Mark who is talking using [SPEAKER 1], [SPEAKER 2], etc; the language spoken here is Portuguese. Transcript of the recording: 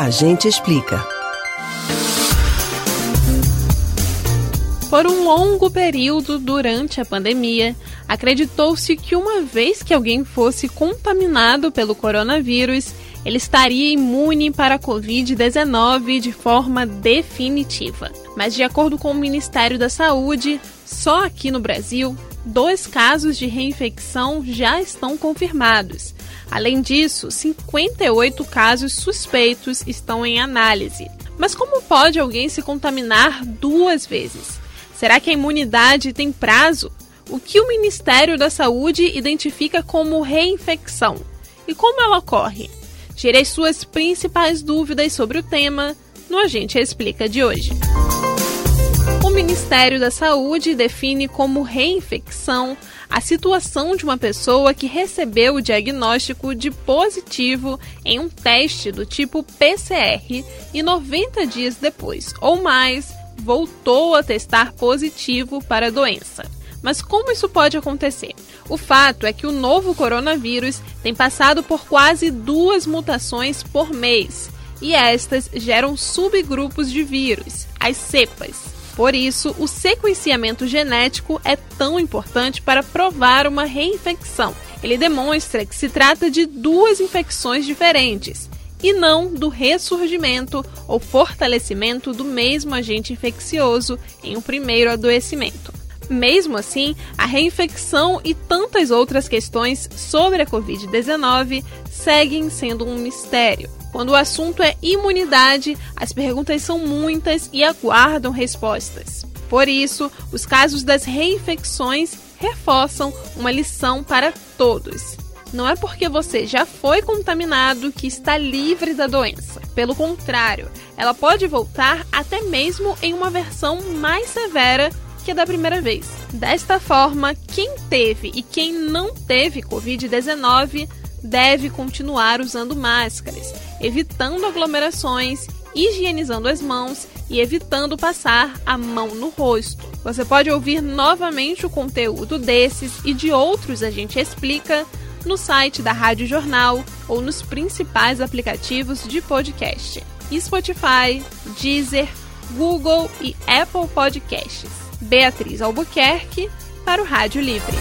[SPEAKER 1] A gente explica.
[SPEAKER 2] Por um longo período durante a pandemia, acreditou-se que uma vez que alguém fosse contaminado pelo coronavírus, ele estaria imune para a Covid-19 de forma definitiva. Mas, de acordo com o Ministério da Saúde, só aqui no Brasil, dois casos de reinfecção já estão confirmados. Além disso, 58 casos suspeitos estão em análise. Mas como pode alguém se contaminar duas vezes? Será que a imunidade tem prazo? O que o Ministério da Saúde identifica como reinfecção? E como ela ocorre? Tire as suas principais dúvidas sobre o tema no Agente Explica de hoje. Ministério da Saúde define como reinfecção a situação de uma pessoa que recebeu o diagnóstico de positivo em um teste do tipo PCR e 90 dias depois ou mais voltou a testar positivo para a doença. Mas como isso pode acontecer? O fato é que o novo coronavírus tem passado por quase duas mutações por mês, e estas geram subgrupos de vírus, as cepas. Por isso, o sequenciamento genético é tão importante para provar uma reinfecção. Ele demonstra que se trata de duas infecções diferentes, e não do ressurgimento ou fortalecimento do mesmo agente infeccioso em um primeiro adoecimento. Mesmo assim, a reinfecção e tantas outras questões sobre a Covid-19 seguem sendo um mistério. Quando o assunto é imunidade, as perguntas são muitas e aguardam respostas. Por isso, os casos das reinfecções reforçam uma lição para todos não é porque você já foi contaminado que está livre da doença. Pelo contrário, ela pode voltar até mesmo em uma versão mais severa que a da primeira vez. Desta forma, quem teve e quem não teve Covid-19 deve continuar usando máscaras, evitando aglomerações, higienizando as mãos e evitando passar a mão no rosto. Você pode ouvir novamente o conteúdo desses e de outros a gente explica no site da Rádio Jornal ou nos principais aplicativos de podcast: Spotify, Deezer, Google e Apple Podcasts. Beatriz Albuquerque para o Rádio Livre.